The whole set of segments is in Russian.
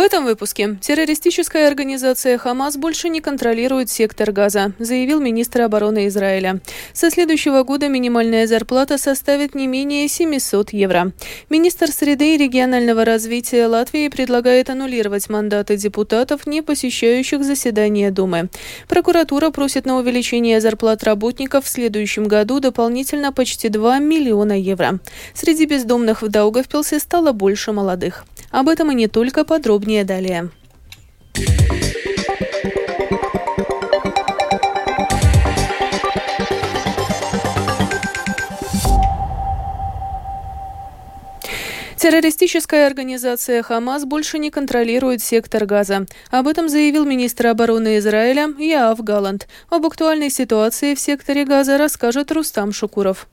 этом выпуске террористическая организация «Хамас» больше не контролирует сектор Газа, заявил министр обороны Израиля. Со следующего года минимальная зарплата составит не менее 700 евро. Министр среды и регионального развития Латвии предлагает аннулировать мандаты депутатов, не посещающих заседания Думы. Прокуратура просит на увеличение зарплат работников в следующем году дополнительно почти 2 миллиона евро. Среди бездомных в Даугавпилсе стало больше молодых. Об этом и не только подробнее далее. Террористическая организация «Хамас» больше не контролирует сектор Газа. Об этом заявил министр обороны Израиля Яав Галант. Об актуальной ситуации в секторе Газа расскажет Рустам Шукуров.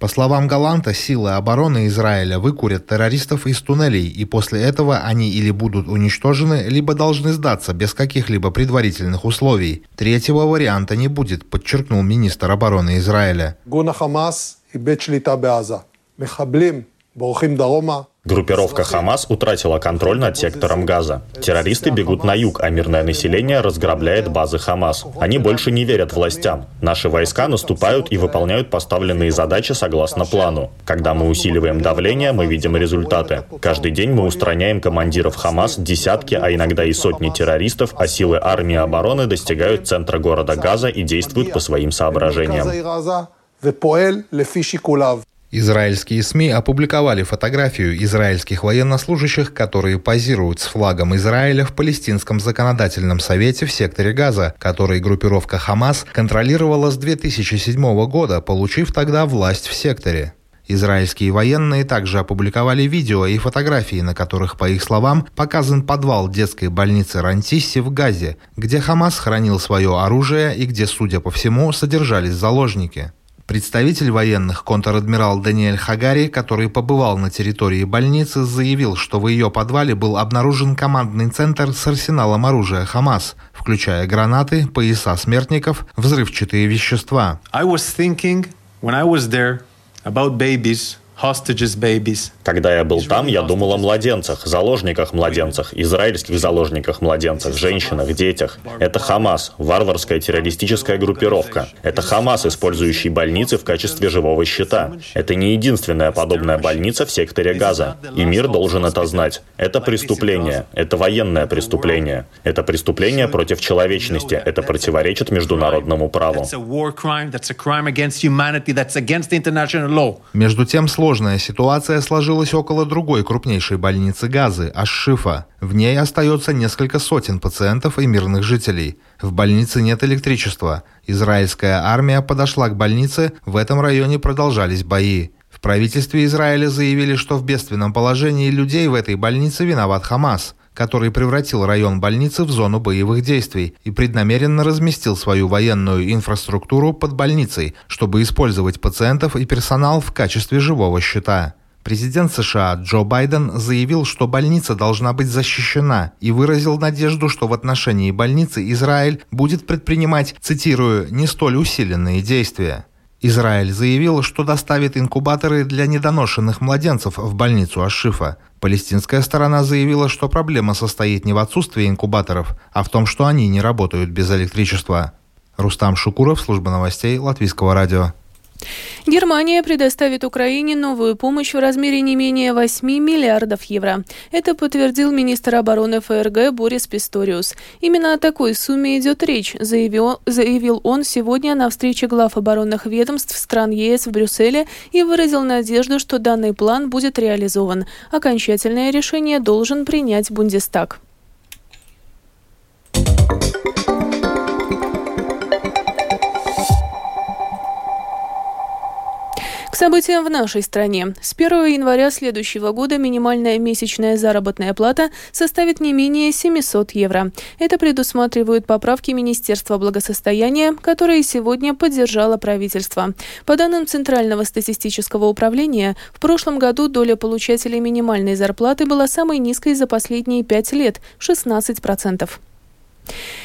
По словам Галанта, силы обороны Израиля выкурят террористов из туннелей, и после этого они или будут уничтожены, либо должны сдаться без каких-либо предварительных условий. Третьего варианта не будет, подчеркнул министр обороны Израиля. Группировка «Хамас» утратила контроль над сектором Газа. Террористы бегут на юг, а мирное население разграбляет базы «Хамас». Они больше не верят властям. Наши войска наступают и выполняют поставленные задачи согласно плану. Когда мы усиливаем давление, мы видим результаты. Каждый день мы устраняем командиров «Хамас», десятки, а иногда и сотни террористов, а силы армии обороны достигают центра города Газа и действуют по своим соображениям. Израильские СМИ опубликовали фотографию израильских военнослужащих, которые позируют с флагом Израиля в Палестинском законодательном совете в секторе Газа, который группировка «Хамас» контролировала с 2007 года, получив тогда власть в секторе. Израильские военные также опубликовали видео и фотографии, на которых, по их словам, показан подвал детской больницы Рантисси в Газе, где Хамас хранил свое оружие и где, судя по всему, содержались заложники. Представитель военных, контр-адмирал Даниэль Хагари, который побывал на территории больницы, заявил, что в ее подвале был обнаружен командный центр с арсеналом оружия «Хамас», включая гранаты, пояса смертников, взрывчатые вещества. I was thinking, when I was there, about babies, когда я был там, я думал о младенцах, заложниках младенцах, израильских заложниках младенцах, женщинах, детях. Это Хамас, варварская террористическая группировка. Это Хамас, использующий больницы в качестве живого щита. Это не единственная подобная больница в секторе Газа. И мир должен это знать. Это преступление. Это военное преступление. Это преступление против человечности. Это противоречит международному праву. Между тем, Сложная ситуация сложилась около другой крупнейшей больницы Газы – Ашшифа. В ней остается несколько сотен пациентов и мирных жителей. В больнице нет электричества. Израильская армия подошла к больнице, в этом районе продолжались бои. В правительстве Израиля заявили, что в бедственном положении людей в этой больнице виноват Хамас который превратил район больницы в зону боевых действий и преднамеренно разместил свою военную инфраструктуру под больницей, чтобы использовать пациентов и персонал в качестве живого щита. Президент США Джо Байден заявил, что больница должна быть защищена и выразил надежду, что в отношении больницы Израиль будет предпринимать, цитирую, «не столь усиленные действия». Израиль заявил, что доставит инкубаторы для недоношенных младенцев в больницу Ашифа. Палестинская сторона заявила, что проблема состоит не в отсутствии инкубаторов, а в том, что они не работают без электричества. Рустам Шукуров, служба новостей Латвийского радио. Германия предоставит Украине новую помощь в размере не менее 8 миллиардов евро. Это подтвердил министр обороны ФРГ Борис Писториус. Именно о такой сумме идет речь, заявил, заявил он сегодня на встрече глав оборонных ведомств стран ЕС в Брюсселе и выразил надежду, что данный план будет реализован. Окончательное решение должен принять Бундестаг. Событиям в нашей стране. С 1 января следующего года минимальная месячная заработная плата составит не менее 700 евро. Это предусматривают поправки Министерства благосостояния, которые сегодня поддержало правительство. По данным Центрального статистического управления, в прошлом году доля получателей минимальной зарплаты была самой низкой за последние пять лет – 16%.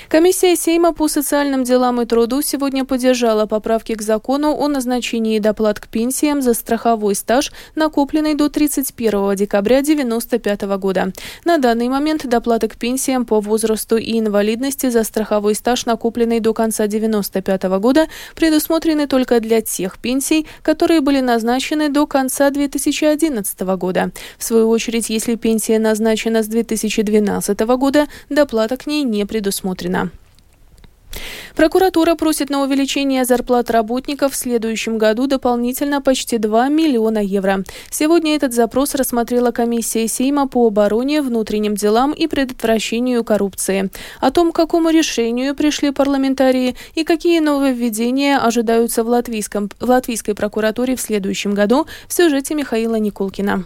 Комиссия Сейма по социальным делам и труду сегодня поддержала поправки к закону о назначении доплат к пенсиям за страховой стаж, накопленный до 31 декабря 1995 года. На данный момент доплаты к пенсиям по возрасту и инвалидности за страховой стаж, накопленный до конца 1995 года, предусмотрены только для тех пенсий, которые были назначены до конца 2011 года. В свою очередь, если пенсия назначена с 2012 года, доплата к ней не предусмотрена. Прокуратура просит на увеличение зарплат работников в следующем году дополнительно почти 2 миллиона евро. Сегодня этот запрос рассмотрела комиссия Сейма по обороне, внутренним делам и предотвращению коррупции. О том, к какому решению пришли парламентарии и какие нововведения ожидаются в, латвийском, в латвийской прокуратуре в следующем году, в сюжете Михаила Никулкина.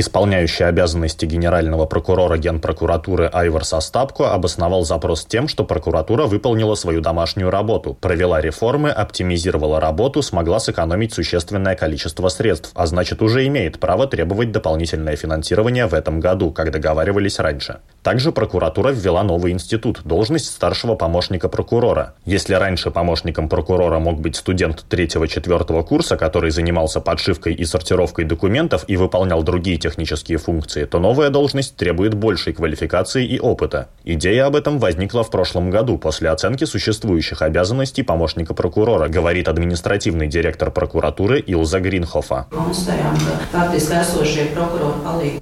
Исполняющий обязанности генерального прокурора Генпрокуратуры Айварс Остапко обосновал запрос тем, что прокуратура выполнила свою домашнюю работу, провела реформы, оптимизировала работу, смогла сэкономить существенное количество средств, а значит уже имеет право требовать дополнительное финансирование в этом году, как договаривались раньше. Также прокуратура ввела новый институт – должность старшего помощника прокурора. Если раньше помощником прокурора мог быть студент 3-4 курса, который занимался подшивкой и сортировкой документов и выполнял другие технические функции, то новая должность требует большей квалификации и опыта. Идея об этом возникла в прошлом году после оценки существующих обязанностей помощника прокурора, говорит административный директор прокуратуры Илза Гринхофа.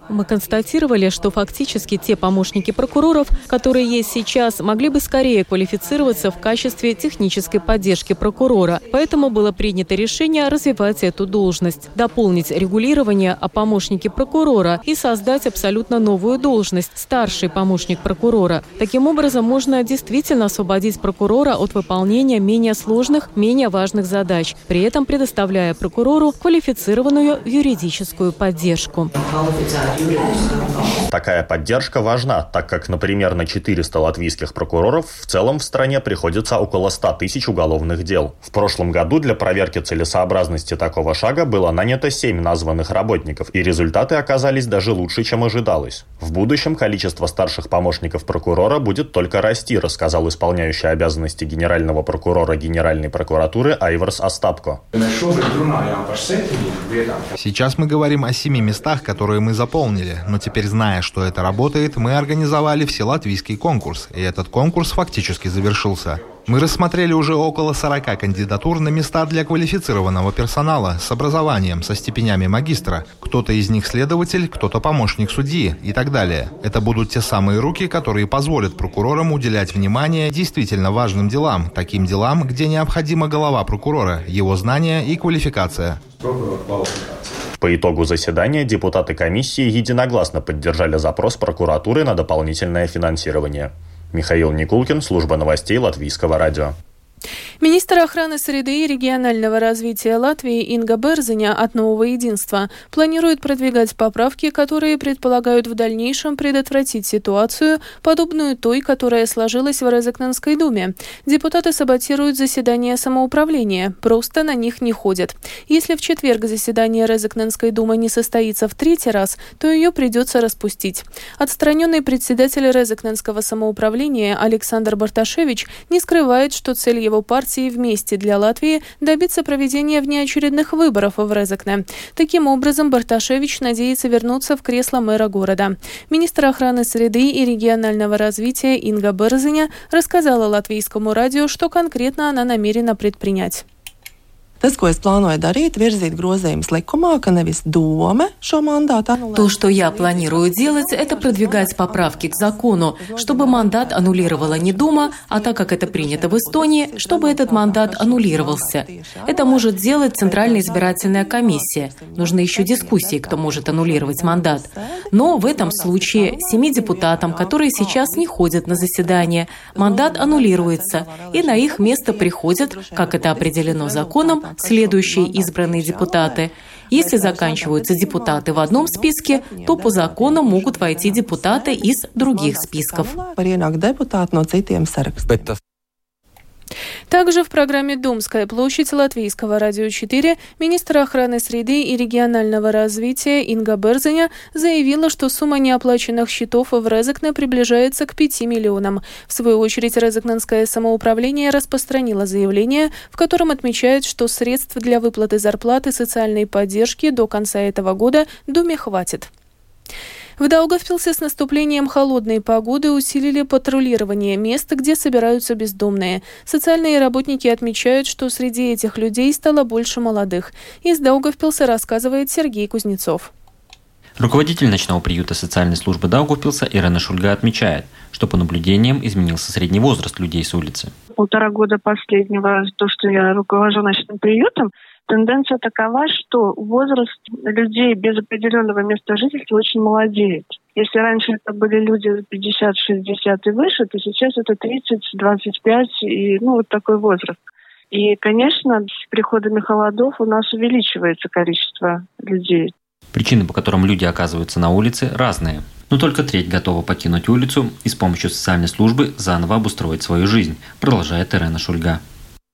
Мы констатировали, что фактически те помощники помощники прокуроров, которые есть сейчас, могли бы скорее квалифицироваться в качестве технической поддержки прокурора. Поэтому было принято решение развивать эту должность, дополнить регулирование о помощнике прокурора и создать абсолютно новую должность – старший помощник прокурора. Таким образом, можно действительно освободить прокурора от выполнения менее сложных, менее важных задач, при этом предоставляя прокурору квалифицированную юридическую поддержку. Такая поддержка важна, так как, например, на 400 латвийских прокуроров в целом в стране приходится около 100 тысяч уголовных дел. В прошлом году для проверки целесообразности такого шага было нанято 7 названных работников, и результаты оказались даже лучше, чем ожидалось. В будущем количество старших помощников прокурора будет только расти, рассказал исполняющий обязанности генерального прокурора Генеральной прокуратуры Айварс Остапко. Сейчас мы говорим о семи местах, которые мы заполнили, но теперь, зная, что это работает, мы организовали вселатвийский конкурс, и этот конкурс фактически завершился. Мы рассмотрели уже около 40 кандидатур на места для квалифицированного персонала с образованием, со степенями магистра. Кто-то из них следователь, кто-то помощник судьи и так далее. Это будут те самые руки, которые позволят прокурорам уделять внимание действительно важным делам, таким делам, где необходима голова прокурора, его знания и квалификация. По итогу заседания депутаты комиссии единогласно поддержали запрос прокуратуры на дополнительное финансирование. Михаил Никулкин, служба новостей Латвийского радио. Министр охраны среды и регионального развития Латвии Инга Берзиня от «Нового единства» планирует продвигать поправки, которые предполагают в дальнейшем предотвратить ситуацию, подобную той, которая сложилась в Резекненской думе. Депутаты саботируют заседания самоуправления, просто на них не ходят. Если в четверг заседание Резекненской думы не состоится в третий раз, то ее придется распустить. Отстраненный председатель Резекненского самоуправления Александр Барташевич не скрывает, что цель его партии «Вместе для Латвии» добиться проведения внеочередных выборов в Резекне. Таким образом, Барташевич надеется вернуться в кресло мэра города. Министр охраны среды и регионального развития Инга Берзиня рассказала латвийскому радио, что конкретно она намерена предпринять. То, что я планирую делать, это продвигать поправки к закону, чтобы мандат аннулировала не Дума, а так как это принято в Эстонии, чтобы этот мандат аннулировался. Это может делать Центральная избирательная комиссия. Нужны еще дискуссии, кто может аннулировать мандат. Но в этом случае семи депутатам, которые сейчас не ходят на заседание, мандат аннулируется, и на их место приходят, как это определено законом, следующие избранные депутаты. Если заканчиваются депутаты в одном списке, то по закону могут войти депутаты из других списков. Также в программе «Думская площадь» Латвийского радио 4 министр охраны среды и регионального развития Инга Берзеня заявила, что сумма неоплаченных счетов в Резекне приближается к 5 миллионам. В свою очередь, Резекненское самоуправление распространило заявление, в котором отмечает, что средств для выплаты зарплаты социальной поддержки до конца этого года Думе хватит. В Даугавпилсе с наступлением холодной погоды усилили патрулирование мест, где собираются бездомные. Социальные работники отмечают, что среди этих людей стало больше молодых. Из Даугавпилса рассказывает Сергей Кузнецов. Руководитель ночного приюта социальной службы Даугавпилса Ирена Шульга отмечает, что по наблюдениям изменился средний возраст людей с улицы. Полтора года последнего, то, что я руковожу ночным приютом, Тенденция такова, что возраст людей без определенного места жительства очень молодеет. Если раньше это были люди 50-60 и выше, то сейчас это 30-25 и ну, вот такой возраст. И, конечно, с приходами холодов у нас увеличивается количество людей. Причины, по которым люди оказываются на улице, разные. Но только треть готова покинуть улицу и с помощью социальной службы заново обустроить свою жизнь, продолжает Ирена Шульга.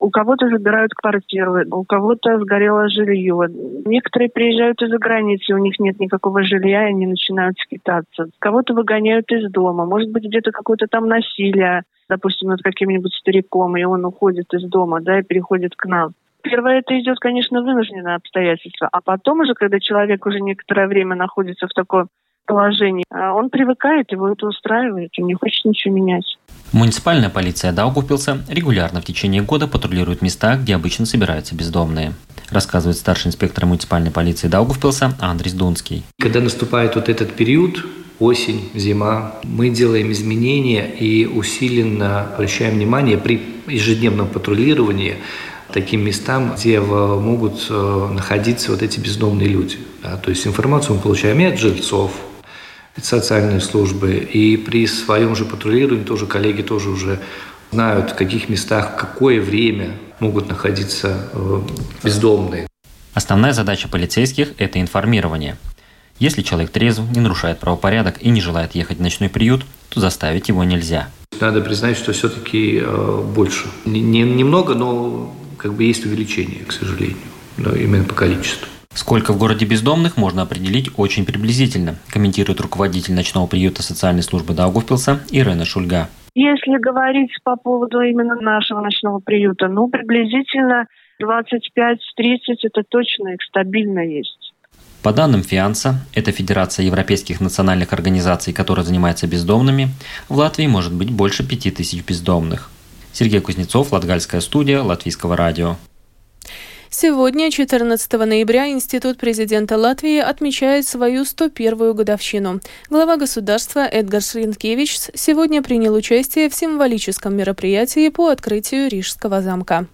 У кого-то забирают квартиры, у кого-то сгорело жилье. Некоторые приезжают из-за границы, у них нет никакого жилья, и они начинают скитаться. Кого-то выгоняют из дома. Может быть, где-то какое-то там насилие, допустим, над каким-нибудь стариком, и он уходит из дома, да, и переходит к нам. Первое это идет, конечно, вынужденное обстоятельство, а потом уже, когда человек уже некоторое время находится в таком положении, а он привыкает, его это устраивает, и не хочет ничего менять. Муниципальная полиция Даугавпилса регулярно в течение года патрулирует места, где обычно собираются бездомные. Рассказывает старший инспектор муниципальной полиции Даугавпилса Андрей Дунский. Когда наступает вот этот период, осень, зима, мы делаем изменения и усиленно обращаем внимание при ежедневном патрулировании таким местам, где могут э, находиться вот эти бездомные люди. Да, то есть информацию мы получаем и от жильцов, социальные службы. И при своем же патрулировании тоже коллеги тоже уже знают, в каких местах, в какое время могут находиться э, бездомные. Основная задача полицейских – это информирование. Если человек трезв, не нарушает правопорядок и не желает ехать в ночной приют, то заставить его нельзя. Надо признать, что все-таки э, больше. Не, немного, но как бы есть увеличение, к сожалению, но именно по количеству. Сколько в городе бездомных, можно определить очень приблизительно, комментирует руководитель ночного приюта социальной службы Даугавпилса Ирена Шульга. Если говорить по поводу именно нашего ночного приюта, ну, приблизительно 25-30 это точно их стабильно есть. По данным ФИАНСа, это Федерация европейских национальных организаций, которая занимается бездомными, в Латвии может быть больше 5000 бездомных. Сергей Кузнецов, Латгальская студия, Латвийского радио. Сегодня, 14 ноября, Институт президента Латвии отмечает свою 101-ю годовщину. Глава государства Эдгар Шринкевич сегодня принял участие в символическом мероприятии по открытию Рижского замка.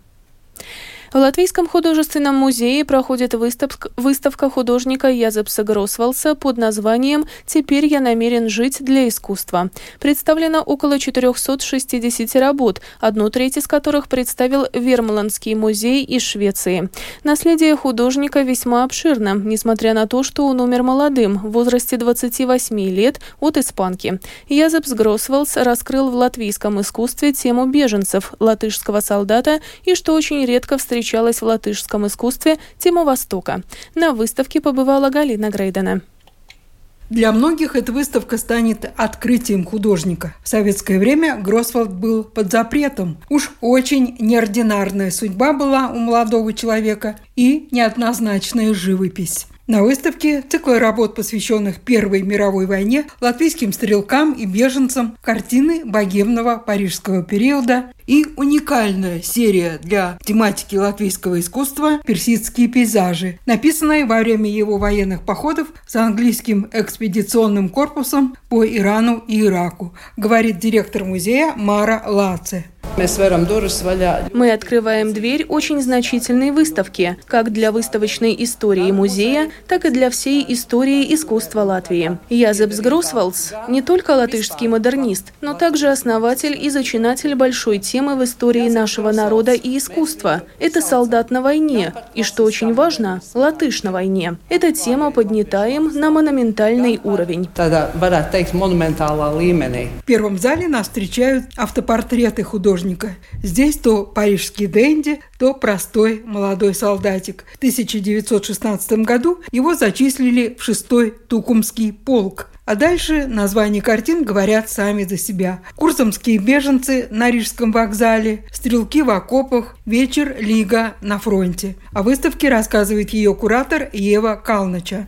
В Латвийском художественном музее проходит выставка, выставка художника Язепса Гросвалса под названием «Теперь я намерен жить для искусства». Представлено около 460 работ, одну треть из которых представил Вермландский музей из Швеции. Наследие художника весьма обширно, несмотря на то, что он умер молодым, в возрасте 28 лет, от испанки. Язепс Гросвалс раскрыл в латвийском искусстве тему беженцев, латышского солдата и, что очень редко встречается встречалась в латышском искусстве тема Востока. На выставке побывала Галина Грейдена. Для многих эта выставка станет открытием художника. В советское время Гросвальд был под запретом. Уж очень неординарная судьба была у молодого человека и неоднозначная живопись. На выставке цикл работ, посвященных Первой мировой войне, латвийским стрелкам и беженцам, картины богемного парижского периода и уникальная серия для тематики латвийского искусства «Персидские пейзажи», написанная во время его военных походов с английским экспедиционным корпусом по Ирану и Ираку, говорит директор музея Мара Лаце. Мы открываем дверь очень значительной выставки, как для выставочной истории музея, так и для всей истории искусства Латвии. Язепс Гросвалдс не только латышский модернист, но также основатель и зачинатель большой темы темы в истории нашего народа и искусства. Это солдат на войне. И что очень важно, латыш на войне. Эта тема поднята им на монументальный уровень. В первом зале нас встречают автопортреты художника. Здесь то парижский денди, то простой молодой солдатик. В 1916 году его зачислили в шестой Тукумский полк. А дальше названия картин говорят сами за себя. Курсомские беженцы на Рижском вокзале, стрелки в окопах, вечер Лига на фронте. О выставке рассказывает ее куратор Ева Калнача.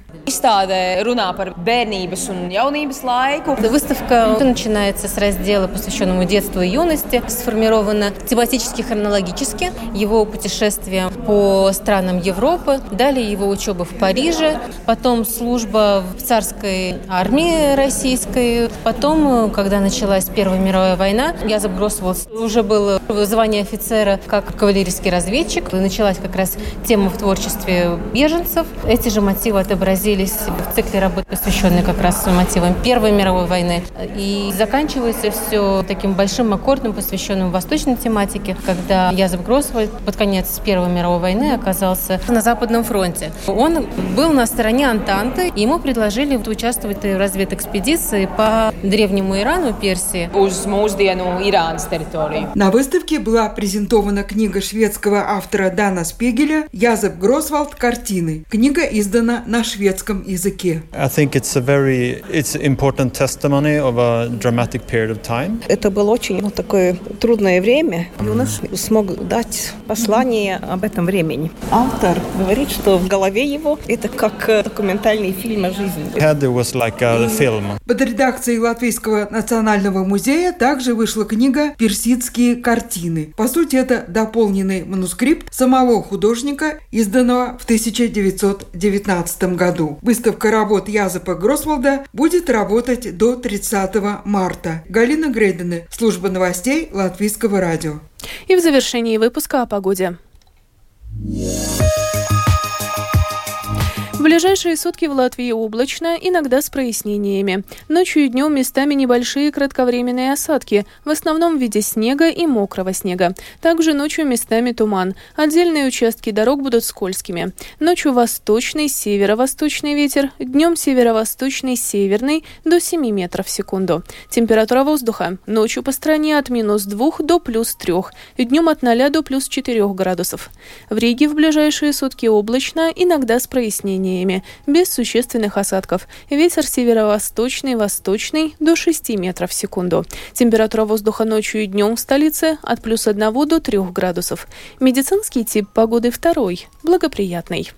Выставка начинается с раздела, посвященного детству и юности. Сформирована тематически хронологически. Его путешествия по странам Европы, далее его учеба в Париже, потом служба в царской армии, российской. Потом, когда началась Первая мировая война, я забросывалась. Уже было звание офицера как кавалерийский разведчик. Началась как раз тема в творчестве беженцев. Эти же мотивы отобразились в цикле работ, посвященной как раз мотивам Первой мировой войны. И заканчивается все таким большим аккордом, посвященным восточной тематике, когда Язов Гроссвальд под конец Первой мировой войны оказался на Западном фронте. Он был на стороне Антанты, и ему предложили участвовать в разведэкспедиции по древнему Ирану, Персии. На выставке была презентована книга шведского автора Дана Спегеля «Язеп Гросвальд. Картины». Книга издана на шведском языке. Это было очень ну, такое трудное время, и смог дать послание об этом времени. Автор говорит, что в голове его это как документальный фильм о жизни. фильм. Под редакцией Латвийского национального музея также вышла книга «Персидские картины». По сути, это дополненный манускрипт самого художника, изданного в 1919 году. Выставка работ Язепа Гросвалда будет работать до 30 марта. Галина Грейдены, служба новостей Латвийского радио. И в завершении выпуска о погоде. В ближайшие сутки в Латвии облачно, иногда с прояснениями. Ночью и днем местами небольшие кратковременные осадки, в основном в виде снега и мокрого снега. Также ночью местами туман. Отдельные участки дорог будут скользкими. Ночью восточный, северо-восточный ветер, днем северо-восточный, северный до 7 метров в секунду. Температура воздуха. Ночью по стране от минус 2 до плюс 3, днем от 0 до плюс 4 градусов. В Риге в ближайшие сутки облачно, иногда с прояснениями прояснениями, без существенных осадков. Ветер северо-восточный, восточный до 6 метров в секунду. Температура воздуха ночью и днем в столице от плюс 1 до 3 градусов. Медицинский тип погоды второй, благоприятный.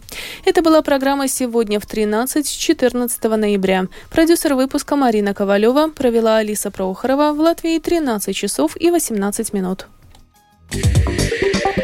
Это была программа «Сегодня в 13-14 ноября». Продюсер выпуска Марина Ковалева провела Алиса Прохорова в Латвии 13 часов и 18 минут. you